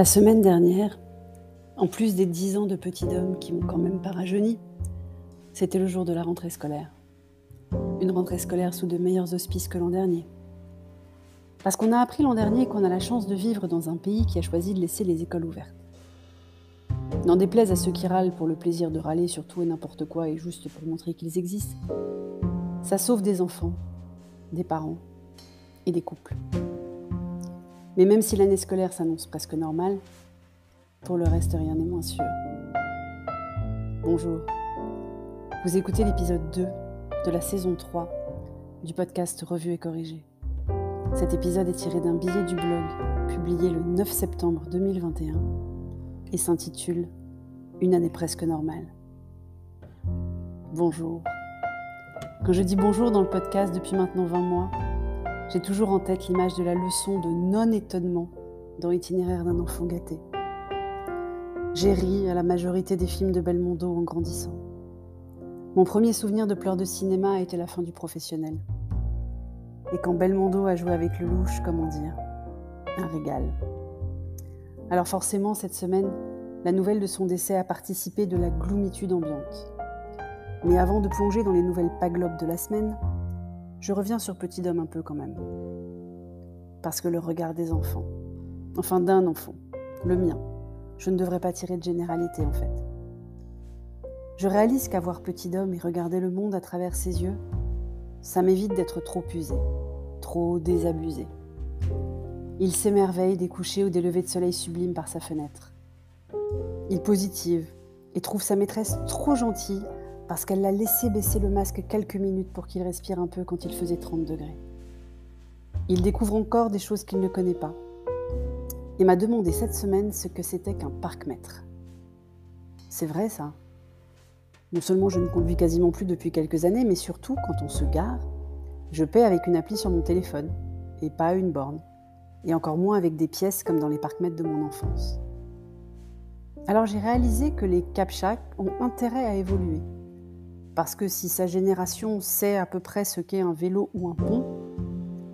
La semaine dernière, en plus des dix ans de petit homme qui m'ont quand même pas rajeuni, c'était le jour de la rentrée scolaire. Une rentrée scolaire sous de meilleurs auspices que l'an dernier. Parce qu'on a appris l'an dernier qu'on a la chance de vivre dans un pays qui a choisi de laisser les écoles ouvertes. N'en déplaise à ceux qui râlent pour le plaisir de râler sur tout et n'importe quoi et juste pour montrer qu'ils existent, ça sauve des enfants, des parents et des couples. Mais même si l'année scolaire s'annonce presque normale, pour le reste, rien n'est moins sûr. Bonjour. Vous écoutez l'épisode 2 de la saison 3 du podcast Revue et Corrigé. Cet épisode est tiré d'un billet du blog publié le 9 septembre 2021 et s'intitule Une année presque normale. Bonjour. Quand je dis bonjour dans le podcast depuis maintenant 20 mois, j'ai toujours en tête l'image de la leçon de non-étonnement dans l'itinéraire d'un enfant gâté. J'ai ri à la majorité des films de Belmondo en grandissant. Mon premier souvenir de pleurs de cinéma a été la fin du professionnel. Et quand Belmondo a joué avec le louche, comment dire Un régal. Alors forcément, cette semaine, la nouvelle de son décès a participé de la gloomitude ambiante. Mais avant de plonger dans les nouvelles paglobes de la semaine, je reviens sur Petit Homme un peu quand même. Parce que le regard des enfants, enfin d'un enfant, le mien, je ne devrais pas tirer de généralité en fait. Je réalise qu'avoir Petit Homme et regarder le monde à travers ses yeux, ça m'évite d'être trop usé, trop désabusé. Il s'émerveille des couchers ou des levées de soleil sublimes par sa fenêtre. Il positive et trouve sa maîtresse trop gentille parce qu'elle l'a laissé baisser le masque quelques minutes pour qu'il respire un peu quand il faisait 30 degrés. Il découvre encore des choses qu'il ne connaît pas et m'a demandé cette semaine ce que c'était qu'un parc-mètre. C'est vrai ça. Non seulement je ne conduis quasiment plus depuis quelques années, mais surtout quand on se gare, je paie avec une appli sur mon téléphone et pas une borne, et encore moins avec des pièces comme dans les parcs-mètres de mon enfance. Alors j'ai réalisé que les CAPTCHA ont intérêt à évoluer parce que si sa génération sait à peu près ce qu'est un vélo ou un pont,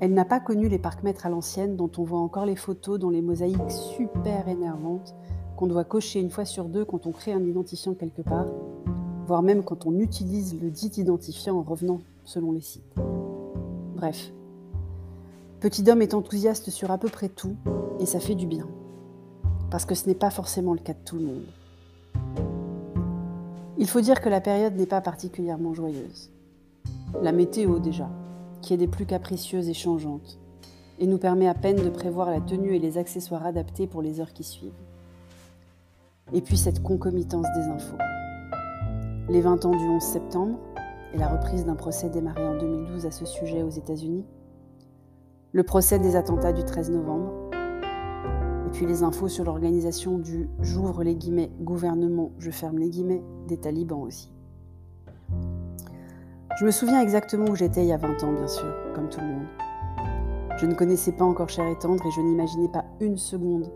elle n'a pas connu les parcs-mètres à l'ancienne dont on voit encore les photos dans les mosaïques super énervantes qu'on doit cocher une fois sur deux quand on crée un identifiant quelque part, voire même quand on utilise le dit identifiant en revenant selon les sites. Bref, Petit homme est enthousiaste sur à peu près tout et ça fait du bien, parce que ce n'est pas forcément le cas de tout le monde. Il faut dire que la période n'est pas particulièrement joyeuse. La météo déjà, qui est des plus capricieuses et changeantes, et nous permet à peine de prévoir la tenue et les accessoires adaptés pour les heures qui suivent. Et puis cette concomitance des infos. Les 20 ans du 11 septembre et la reprise d'un procès démarré en 2012 à ce sujet aux États-Unis, le procès des attentats du 13 novembre, et puis les infos sur l'organisation du j'ouvre les guillemets gouvernement, je ferme les guillemets des talibans aussi. Je me souviens exactement où j'étais il y a 20 ans, bien sûr, comme tout le monde. Je ne connaissais pas encore Cher et Tendre et je n'imaginais pas une seconde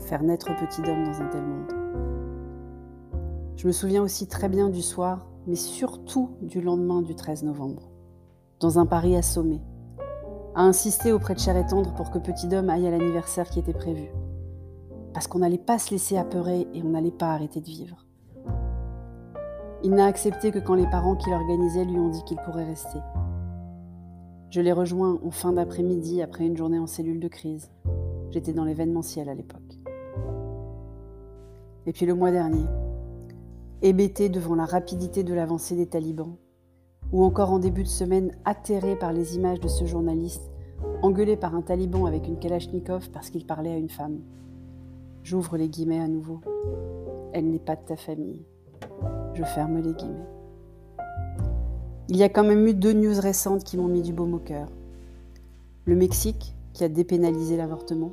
faire naître petit homme dans un tel monde. Je me souviens aussi très bien du soir, mais surtout du lendemain du 13 novembre, dans un Paris assommé, a insisté auprès de Cher et Tendre pour que Petit Homme aille à l'anniversaire qui était prévu. Parce qu'on n'allait pas se laisser apeurer et on n'allait pas arrêter de vivre. Il n'a accepté que quand les parents qui l'organisaient lui ont dit qu'il pourrait rester. Je l'ai rejoint en fin d'après-midi après une journée en cellule de crise. J'étais dans l'événementiel à l'époque. Et puis le mois dernier, hébété devant la rapidité de l'avancée des talibans, ou encore en début de semaine atterré par les images de ce journaliste engueulé par un taliban avec une kalachnikov parce qu'il parlait à une femme. J'ouvre les guillemets à nouveau. Elle n'est pas de ta famille. Je ferme les guillemets. Il y a quand même eu deux news récentes qui m'ont mis du baume au. Le Mexique, qui a dépénalisé l'avortement,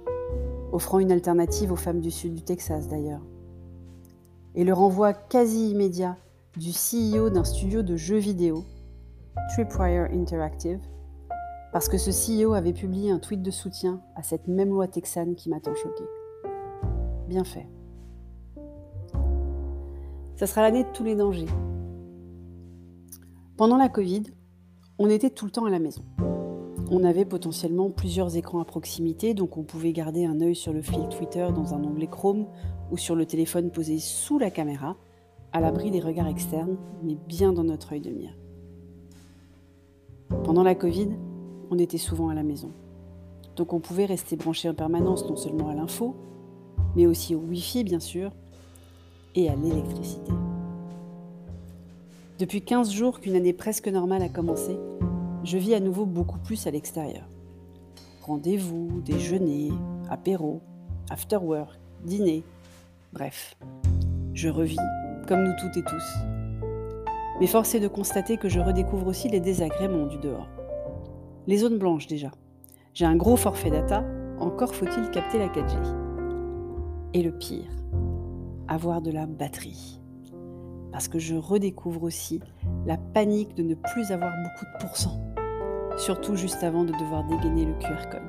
offrant une alternative aux femmes du sud du Texas d'ailleurs. Et le renvoi quasi immédiat du CEO d'un studio de jeux vidéo Tripwire Interactive, parce que ce CEO avait publié un tweet de soutien à cette même loi texane qui m'a tant choqué. Bien fait. Ça sera l'année de tous les dangers. Pendant la Covid, on était tout le temps à la maison. On avait potentiellement plusieurs écrans à proximité, donc on pouvait garder un œil sur le fil Twitter dans un onglet Chrome ou sur le téléphone posé sous la caméra, à l'abri des regards externes, mais bien dans notre œil de mire. Pendant la Covid, on était souvent à la maison. Donc on pouvait rester branché en permanence non seulement à l'info, mais aussi au Wi-Fi bien sûr, et à l'électricité. Depuis 15 jours qu'une année presque normale a commencé, je vis à nouveau beaucoup plus à l'extérieur. Rendez-vous, déjeuner, apéro, after work, dîner, bref, je revis, comme nous toutes et tous. Mais force est de constater que je redécouvre aussi les désagréments du dehors. Les zones blanches déjà. J'ai un gros forfait data, encore faut-il capter la 4G. Et le pire, avoir de la batterie. Parce que je redécouvre aussi la panique de ne plus avoir beaucoup de pourcents. Surtout juste avant de devoir dégainer le QR code.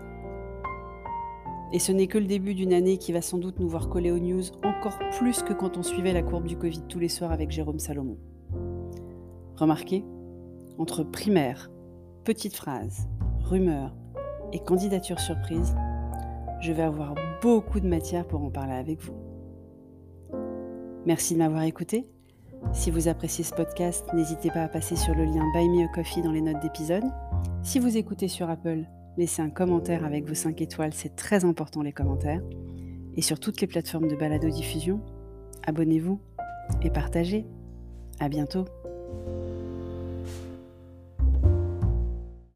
Et ce n'est que le début d'une année qui va sans doute nous voir coller aux news encore plus que quand on suivait la courbe du Covid tous les soirs avec Jérôme Salomon. Remarquez, entre primaire, petites phrases, rumeurs et candidature surprise, je vais avoir beaucoup de matière pour en parler avec vous. Merci de m'avoir écouté. Si vous appréciez ce podcast, n'hésitez pas à passer sur le lien Buy Me a Coffee dans les notes d'épisode. Si vous écoutez sur Apple, laissez un commentaire avec vos 5 étoiles, c'est très important les commentaires. Et sur toutes les plateformes de balado-diffusion, abonnez-vous et partagez. À bientôt.